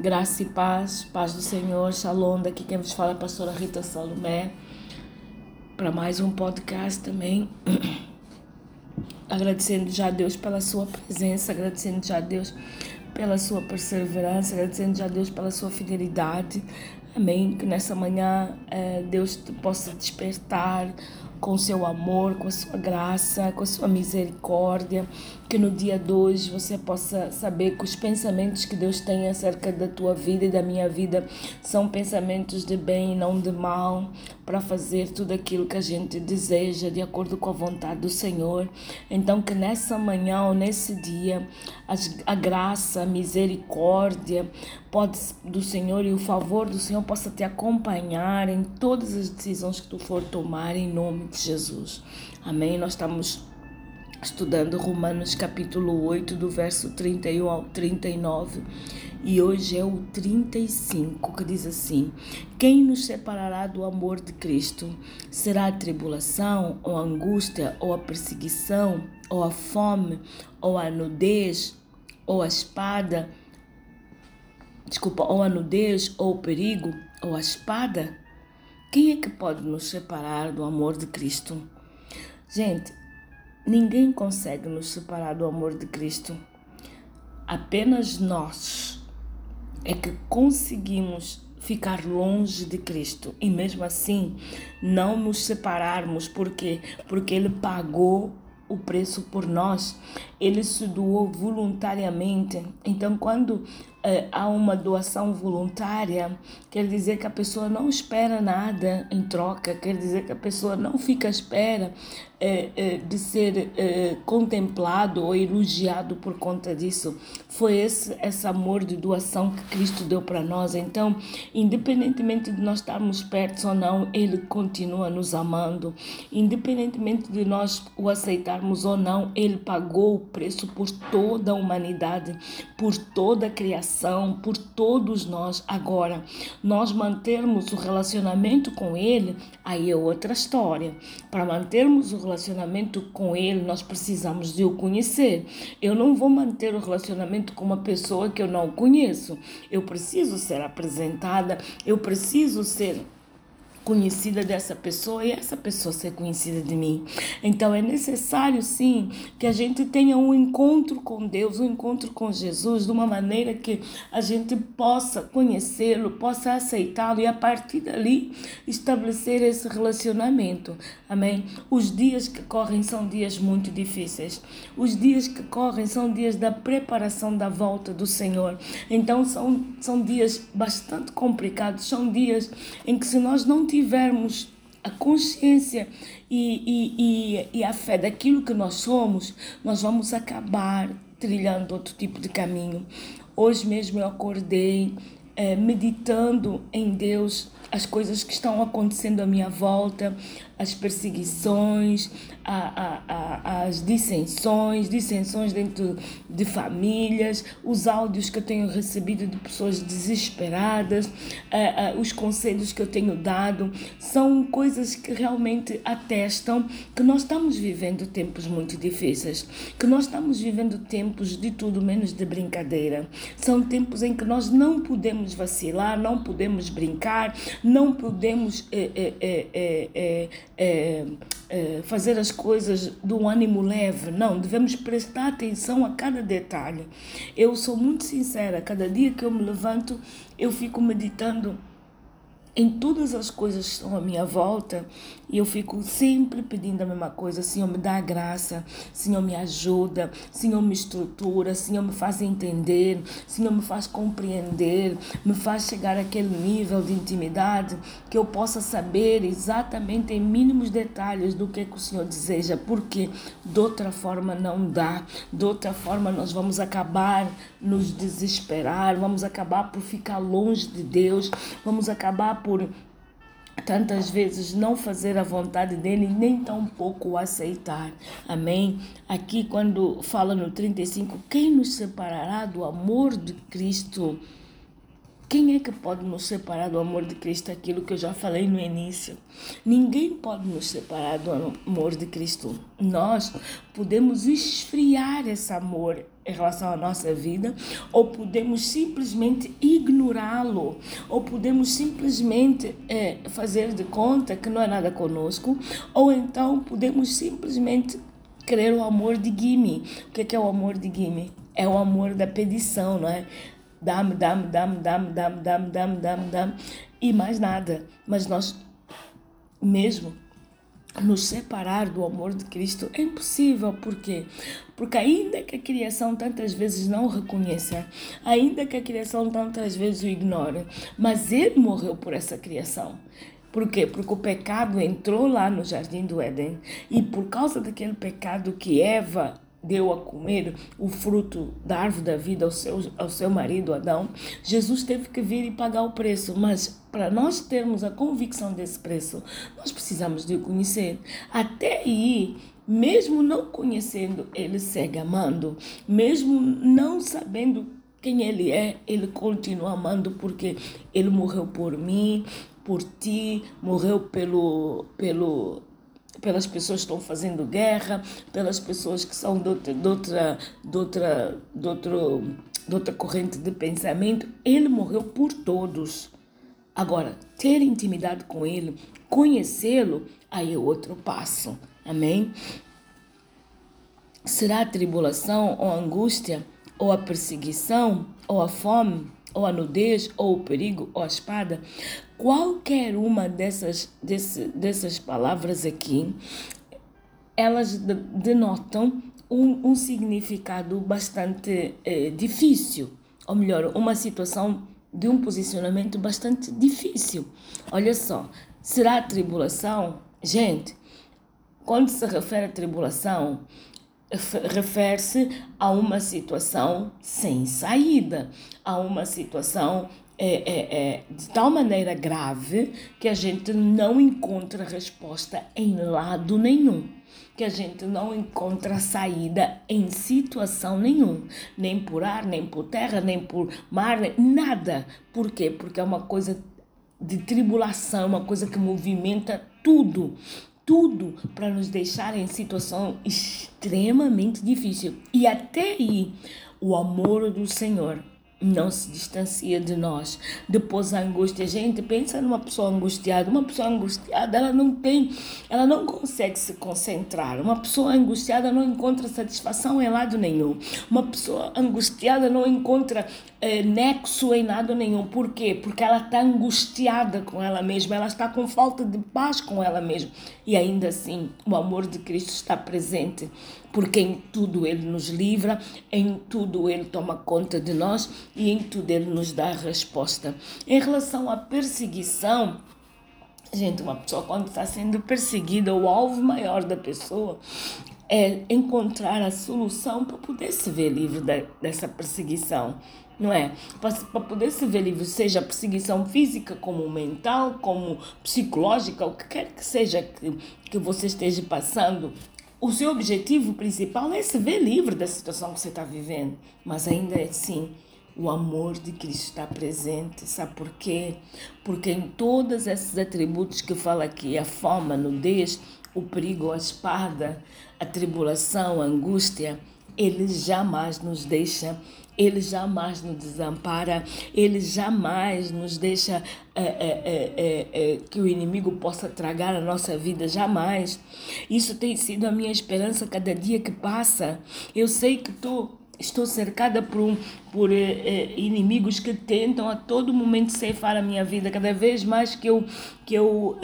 Graça e paz, paz do Senhor, Shalom, daqui quem vos fala é a pastora Rita Salomé, para mais um podcast também. Agradecendo já a Deus pela sua presença, agradecendo já a Deus pela sua perseverança, agradecendo já a Deus pela sua fidelidade. Amém. Que nessa manhã eh, Deus te possa despertar com o seu amor, com a sua graça, com a sua misericórdia, que no dia de hoje você possa saber que os pensamentos que Deus tem acerca da tua vida e da minha vida são pensamentos de bem e não de mal, para fazer tudo aquilo que a gente deseja de acordo com a vontade do Senhor. Então, que nessa manhã ou nesse dia, a graça, a misericórdia pode, do Senhor e o favor do Senhor possa te acompanhar em todas as decisões que tu for tomar, em nome de Jesus. Amém? Nós estamos estudando Romanos capítulo 8, do verso 31 ao 39. E hoje é o 35, que diz assim: Quem nos separará do amor de Cristo? Será a tribulação, ou a angústia, ou a perseguição, ou a fome, ou a nudez, ou a espada? Desculpa, ou a nudez, ou o perigo, ou a espada? Quem é que pode nos separar do amor de Cristo? Gente, ninguém consegue nos separar do amor de Cristo. Apenas nós é que conseguimos ficar longe de Cristo e mesmo assim não nos separarmos porque porque ele pagou o preço por nós, ele se doou voluntariamente. Então, quando é, há uma doação voluntária, quer dizer que a pessoa não espera nada em troca, quer dizer que a pessoa não fica à espera é, é, de ser é, contemplado ou elogiado por conta disso. Foi esse, esse amor de doação que Cristo deu para nós. Então, independentemente de nós estarmos perto ou não, Ele continua nos amando. Independentemente de nós o aceitarmos ou não, Ele pagou o preço por toda a humanidade, por toda a criação por todos nós. Agora, nós mantermos o relacionamento com Ele, aí é outra história. Para mantermos o relacionamento com Ele, nós precisamos de o conhecer. Eu não vou manter o relacionamento com uma pessoa que eu não conheço. Eu preciso ser apresentada, eu preciso ser conhecida dessa pessoa e essa pessoa ser conhecida de mim. Então é necessário sim que a gente tenha um encontro com Deus, um encontro com Jesus, de uma maneira que a gente possa conhecê-lo, possa aceitá-lo e a partir dali estabelecer esse relacionamento. Amém? Os dias que correm são dias muito difíceis. Os dias que correm são dias da preparação da volta do Senhor. Então são, são dias bastante complicados, são dias em que se nós não tivermos a consciência e, e, e, e a fé daquilo que nós somos, nós vamos acabar trilhando outro tipo de caminho. Hoje mesmo eu acordei é, meditando em Deus as coisas que estão acontecendo à minha volta, as perseguições, a, a, a, as dissensões, dissensões dentro de famílias, os áudios que eu tenho recebido de pessoas desesperadas, os conselhos que eu tenho dado, são coisas que realmente atestam que nós estamos vivendo tempos muito difíceis, que nós estamos vivendo tempos de tudo menos de brincadeira. São tempos em que nós não podemos vacilar, não podemos brincar, não podemos é, é, é, fazer as coisas um ânimo leve. Não, devemos prestar atenção a cada detalhe. Eu sou muito sincera, cada dia que eu me levanto, eu fico meditando em todas as coisas que estão à minha volta e eu fico sempre pedindo a mesma coisa: Senhor, me dá graça, Senhor, me ajuda, Senhor, me estrutura, Senhor, me faz entender, Senhor, me faz compreender, me faz chegar àquele nível de intimidade que eu possa saber exatamente em mínimos detalhes do que, é que o Senhor deseja, porque de outra forma não dá, de outra forma nós vamos acabar nos desesperar, vamos acabar por ficar longe de Deus, vamos acabar por tantas vezes não fazer a vontade dele, nem tão pouco aceitar. Amém? Aqui, quando fala no 35, quem nos separará do amor de Cristo? Quem é que pode nos separar do amor de Cristo? Aquilo que eu já falei no início. Ninguém pode nos separar do amor de Cristo. Nós podemos esfriar esse amor, em relação à nossa vida, ou podemos simplesmente ignorá-lo, ou podemos simplesmente é, fazer de conta que não é nada conosco, ou então podemos simplesmente querer o amor de Gimme. O que é, que é o amor de Gimme? É o amor da pedição, não é? Dá-me, dá-me, dá-me, dá-me, dá-me, dá-me, dá-me, dá-me, dá-me, e mais nada. Mas nós, mesmo nos separar do amor de Cristo é impossível. Por quê? Porque ainda que a criação tantas vezes não o reconheça, ainda que a criação tantas vezes o ignore, mas ele morreu por essa criação. Por quê? Porque o pecado entrou lá no jardim do Éden e por causa daquele pecado que Eva deu a comer o fruto da árvore da vida ao seu, ao seu marido Adão, Jesus teve que vir e pagar o preço. Mas para nós termos a convicção desse preço, nós precisamos de o conhecer. Até aí, mesmo não conhecendo, ele segue amando, mesmo não sabendo quem ele é, ele continua amando porque ele morreu por mim, por ti, morreu pelo pelo pelas pessoas que estão fazendo guerra, pelas pessoas que são de outra, de outra, de outra, de outro, de outra corrente de pensamento. Ele morreu por todos. Agora, ter intimidade com Ele, conhecê-lo, aí é outro passo. Amém? Será a tribulação ou a angústia, ou a perseguição, ou a fome, ou a nudez, ou o perigo, ou a espada, qualquer uma dessas, desse, dessas palavras aqui, elas denotam um, um significado bastante eh, difícil, ou melhor, uma situação de um posicionamento bastante difícil. Olha só, será a tribulação? Gente, quando se refere à tribulação, refere-se a uma situação sem saída, a uma situação é, é, é, de tal maneira grave que a gente não encontra resposta em lado nenhum, que a gente não encontra saída em situação nenhuma, nem por ar, nem por terra, nem por mar, nada. Por quê? Porque é uma coisa de tribulação, uma coisa que movimenta tudo tudo para nos deixar em situação extremamente difícil. E até aí, o amor do Senhor não se distancia de nós. Depois a angústia, gente, pensa numa pessoa angustiada. Uma pessoa angustiada, ela não tem, ela não consegue se concentrar. Uma pessoa angustiada não encontra satisfação em lado nenhum. Uma pessoa angustiada não encontra é, nexo em nada nenhum. Por quê? Porque ela está angustiada com ela mesma, ela está com falta de paz com ela mesma. E ainda assim, o amor de Cristo está presente, porque em tudo Ele nos livra, em tudo Ele toma conta de nós e em tudo Ele nos dá a resposta. Em relação à perseguição, Gente, uma pessoa quando está sendo perseguida, o alvo maior da pessoa é encontrar a solução para poder se ver livre da, dessa perseguição não é? Para poder se ver livre, seja perseguição física, como mental, como psicológica, o que quer que seja que, que você esteja passando, o seu objetivo principal é se ver livre da situação que você está vivendo. Mas ainda assim, o amor de Cristo está presente. Sabe por quê? Porque em todos esses atributos que fala aqui, a fome, a nudez, o perigo, a espada, a tribulação, a angústia, ele jamais nos deixa ele jamais nos desampara, Ele jamais nos deixa é, é, é, que o inimigo possa tragar a nossa vida, jamais. Isso tem sido a minha esperança cada dia que passa. Eu sei que estou estou cercada por, por inimigos que tentam a todo momento ceifar a minha vida. Cada vez mais que eu, que eu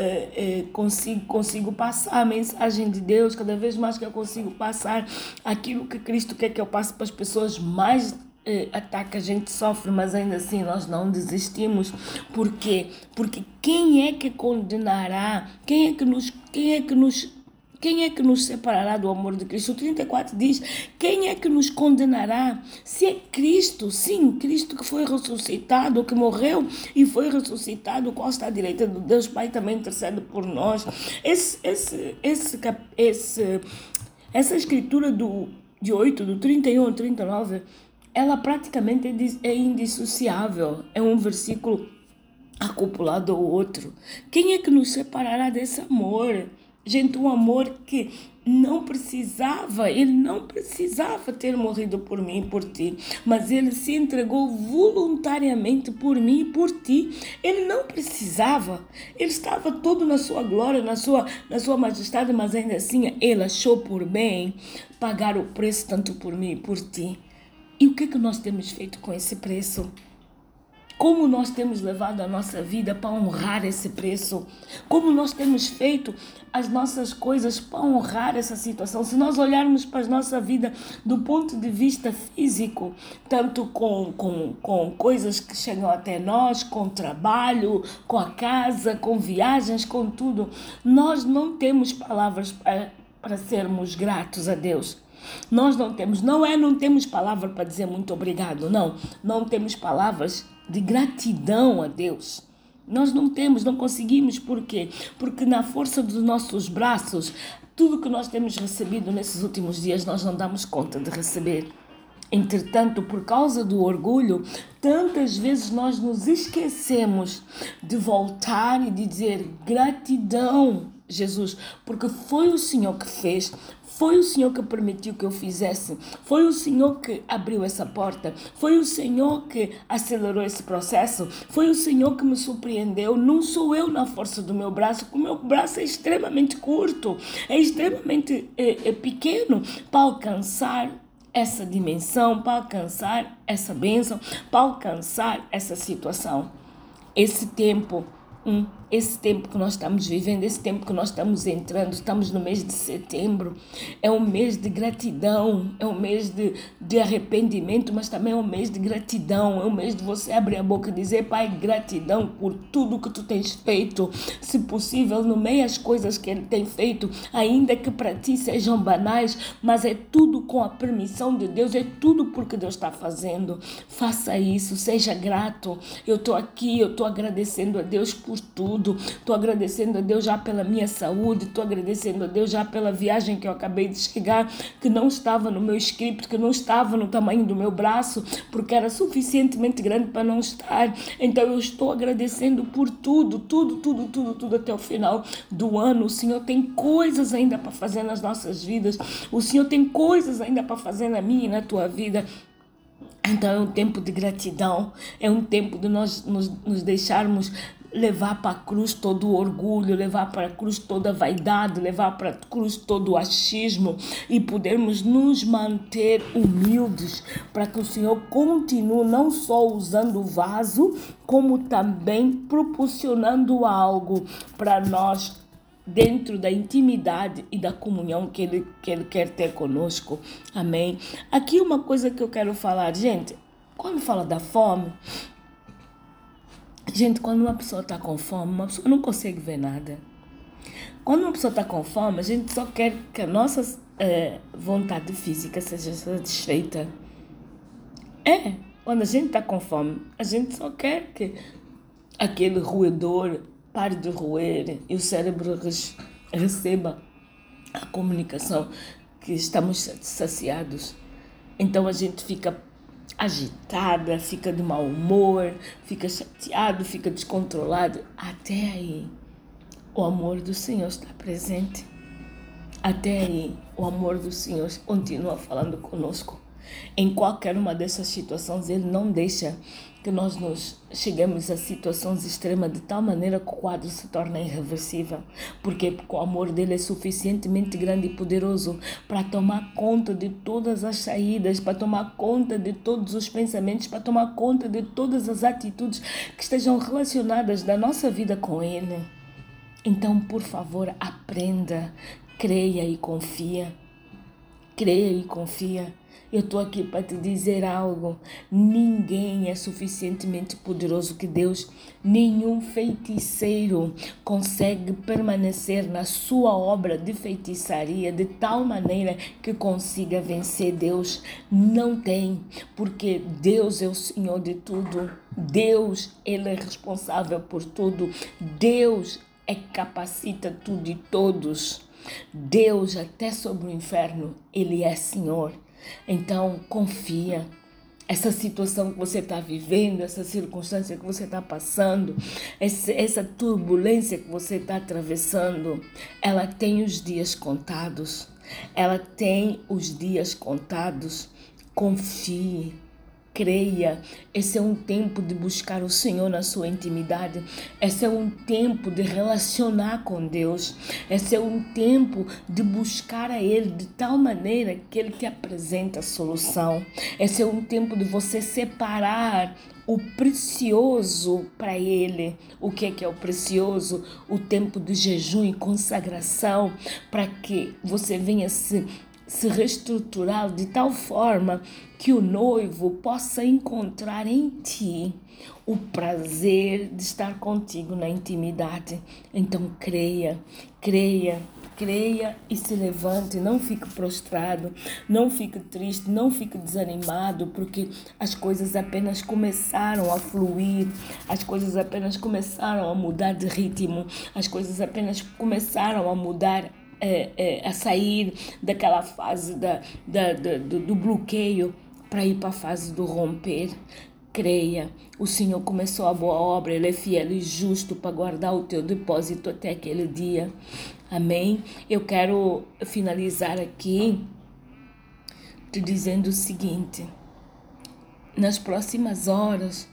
consigo, consigo passar a mensagem de Deus, cada vez mais que eu consigo passar aquilo que Cristo quer que eu passe para as pessoas, mais eh, ataque a gente sofre, mas ainda assim nós não desistimos. Por quê? Porque quem é que condenará? Quem é que nos, quem é que nos quem é que nos separará do amor de Cristo? O 34 diz: Quem é que nos condenará? Se é Cristo, sim, Cristo que foi ressuscitado, que morreu e foi ressuscitado, qual está à direita de Deus Pai também intercede por nós. Esse, esse, esse, esse, essa escritura do, de 8, do 31 ao 39, ela praticamente é, é indissociável. É um versículo acoplado ao outro. Quem é que nos separará desse amor? Gente, um amor que não precisava, ele não precisava ter morrido por mim e por ti, mas ele se entregou voluntariamente por mim e por ti. Ele não precisava, ele estava todo na sua glória, na sua, na sua majestade, mas ainda assim ele achou por bem pagar o preço tanto por mim e por ti. E o que, é que nós temos feito com esse preço? Como nós temos levado a nossa vida para honrar esse preço? Como nós temos feito as nossas coisas para honrar essa situação? Se nós olharmos para a nossa vida do ponto de vista físico, tanto com, com, com coisas que chegam até nós, com trabalho, com a casa, com viagens, com tudo, nós não temos palavras para, para sermos gratos a Deus. Nós não temos, não é não temos palavra para dizer muito obrigado, não. Não temos palavras de gratidão a Deus. Nós não temos, não conseguimos, por quê? Porque na força dos nossos braços, tudo que nós temos recebido nesses últimos dias, nós não damos conta de receber. Entretanto, por causa do orgulho, tantas vezes nós nos esquecemos de voltar e de dizer gratidão, Jesus, porque foi o Senhor que fez, foi o Senhor que permitiu que eu fizesse. Foi o Senhor que abriu essa porta. Foi o Senhor que acelerou esse processo. Foi o Senhor que me surpreendeu. Não sou eu na força do meu braço, o meu braço é extremamente curto, é extremamente é, é pequeno para alcançar essa dimensão, para alcançar essa bênção, para alcançar essa situação. Esse tempo, hum, esse tempo que nós estamos vivendo, esse tempo que nós estamos entrando, estamos no mês de setembro, é um mês de gratidão, é um mês de, de arrependimento, mas também é um mês de gratidão, é um mês de você abrir a boca e dizer, Pai, gratidão por tudo que tu tens feito, se possível, no meio as coisas que Ele tem feito, ainda que para ti sejam banais, mas é tudo com a permissão de Deus, é tudo porque Deus está fazendo. Faça isso, seja grato. Eu estou aqui, eu estou agradecendo a Deus por tudo tudo. Estou agradecendo a Deus já pela minha saúde, estou agradecendo a Deus já pela viagem que eu acabei de chegar, que não estava no meu script, que não estava no tamanho do meu braço, porque era suficientemente grande para não estar. Então eu estou agradecendo por tudo, tudo, tudo, tudo, tudo até o final do ano. O Senhor tem coisas ainda para fazer nas nossas vidas. O Senhor tem coisas ainda para fazer na minha e na tua vida. Então é um tempo de gratidão, é um tempo de nós nos, nos deixarmos levar para a cruz todo orgulho, levar para a cruz toda vaidade, levar para a cruz todo achismo e podermos nos manter humildes para que o Senhor continue não só usando o vaso, como também proporcionando algo para nós dentro da intimidade e da comunhão que ele, que ele quer ter conosco. Amém? Aqui uma coisa que eu quero falar, gente, quando fala da fome, Gente, quando uma pessoa está com fome, uma pessoa não consegue ver nada. Quando uma pessoa está com fome, a gente só quer que a nossa é, vontade física seja satisfeita. É, quando a gente está com fome, a gente só quer que aquele roedor pare de roer e o cérebro receba a comunicação que estamos saciados. Então a gente fica agitada, fica de mau humor, fica chateado, fica descontrolado. Até aí, o amor do Senhor está presente. Até aí, o amor do Senhor continua falando conosco. Em qualquer uma dessas situações, Ele não deixa que nós nos chegamos a situações extremas de tal maneira que o quadro se torna irreversível. Porque, porque o amor dele é suficientemente grande e poderoso para tomar conta de todas as saídas, para tomar conta de todos os pensamentos, para tomar conta de todas as atitudes que estejam relacionadas da nossa vida com ele. Então, por favor, aprenda, creia e confia. Creia e confia. Eu estou aqui para te dizer algo. Ninguém é suficientemente poderoso que Deus. Nenhum feiticeiro consegue permanecer na sua obra de feitiçaria de tal maneira que consiga vencer Deus. Não tem, porque Deus é o Senhor de tudo. Deus, Ele é responsável por tudo. Deus é capacita tudo e todos. Deus, até sobre o inferno, Ele é Senhor. Então, confia, essa situação que você está vivendo, essa circunstância que você está passando, essa, turbulência que você está atravessando, ela tem os dias contados. Ela tem os dias contados. Confie creia. Esse é um tempo de buscar o Senhor na sua intimidade. Esse é um tempo de relacionar com Deus. Esse é um tempo de buscar a Ele de tal maneira que Ele te apresenta a solução. Esse é um tempo de você separar o precioso para ele. O que é que é o precioso? O tempo de jejum e consagração para que você venha se se reestruturar de tal forma que o noivo possa encontrar em ti o prazer de estar contigo na intimidade. Então creia, creia, creia e se levante, não fique prostrado, não fique triste, não fique desanimado, porque as coisas apenas começaram a fluir, as coisas apenas começaram a mudar de ritmo, as coisas apenas começaram a mudar é, é, a sair daquela fase da, da, da do, do bloqueio para ir para a fase do romper. Creia, o Senhor começou a boa obra, Ele é fiel e justo para guardar o teu depósito até aquele dia. Amém? Eu quero finalizar aqui te dizendo o seguinte: nas próximas horas,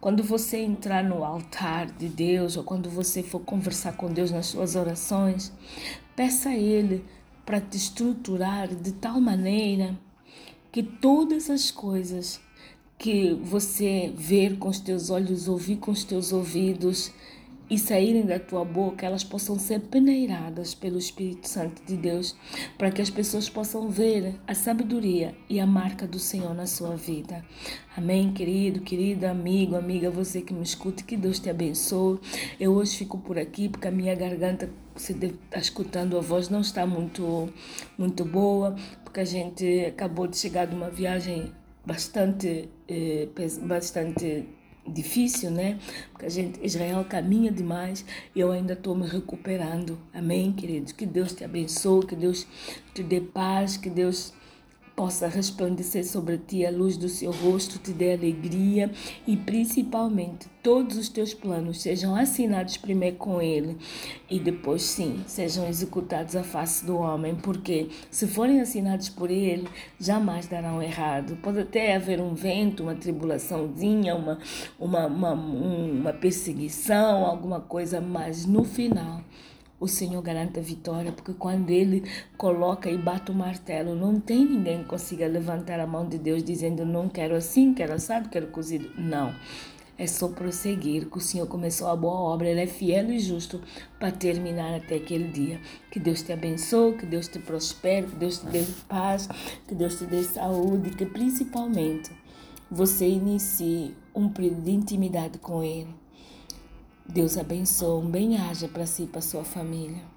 quando você entrar no altar de Deus ou quando você for conversar com Deus nas suas orações, peça a Ele para te estruturar de tal maneira que todas as coisas que você ver com os teus olhos, ouvir com os teus ouvidos e saírem da tua boca, elas possam ser peneiradas pelo Espírito Santo de Deus, para que as pessoas possam ver a sabedoria e a marca do Senhor na sua vida. Amém, querido, querido amigo, amiga, você que me escute, que Deus te abençoe. Eu hoje fico por aqui porque a minha garganta, se está escutando a voz, não está muito, muito boa, porque a gente acabou de chegar de uma viagem bastante, eh, bastante difícil, né? Porque a gente, Israel caminha demais e eu ainda estou me recuperando. Amém, queridos? Que Deus te abençoe, que Deus te dê paz, que Deus possa resplandecer sobre ti a luz do seu rosto, te dê alegria e principalmente todos os teus planos sejam assinados primeiro com Ele e depois sim sejam executados à face do homem, porque se forem assinados por Ele, jamais darão errado. Pode até haver um vento, uma tribulaçãozinha, uma, uma, uma, uma perseguição, alguma coisa, mas no final o Senhor garante a vitória, porque quando Ele coloca e bate o martelo, não tem ninguém que consiga levantar a mão de Deus dizendo: Não quero assim, quero assado, quero cozido. Não. É só prosseguir, que o Senhor começou a boa obra, Ele é fiel e justo para terminar até aquele dia. Que Deus te abençoe, que Deus te prospere, que Deus te dê paz, que Deus te dê saúde, que principalmente você inicie um período de intimidade com Ele Deus abençoe, um bem-aja para si e para sua família.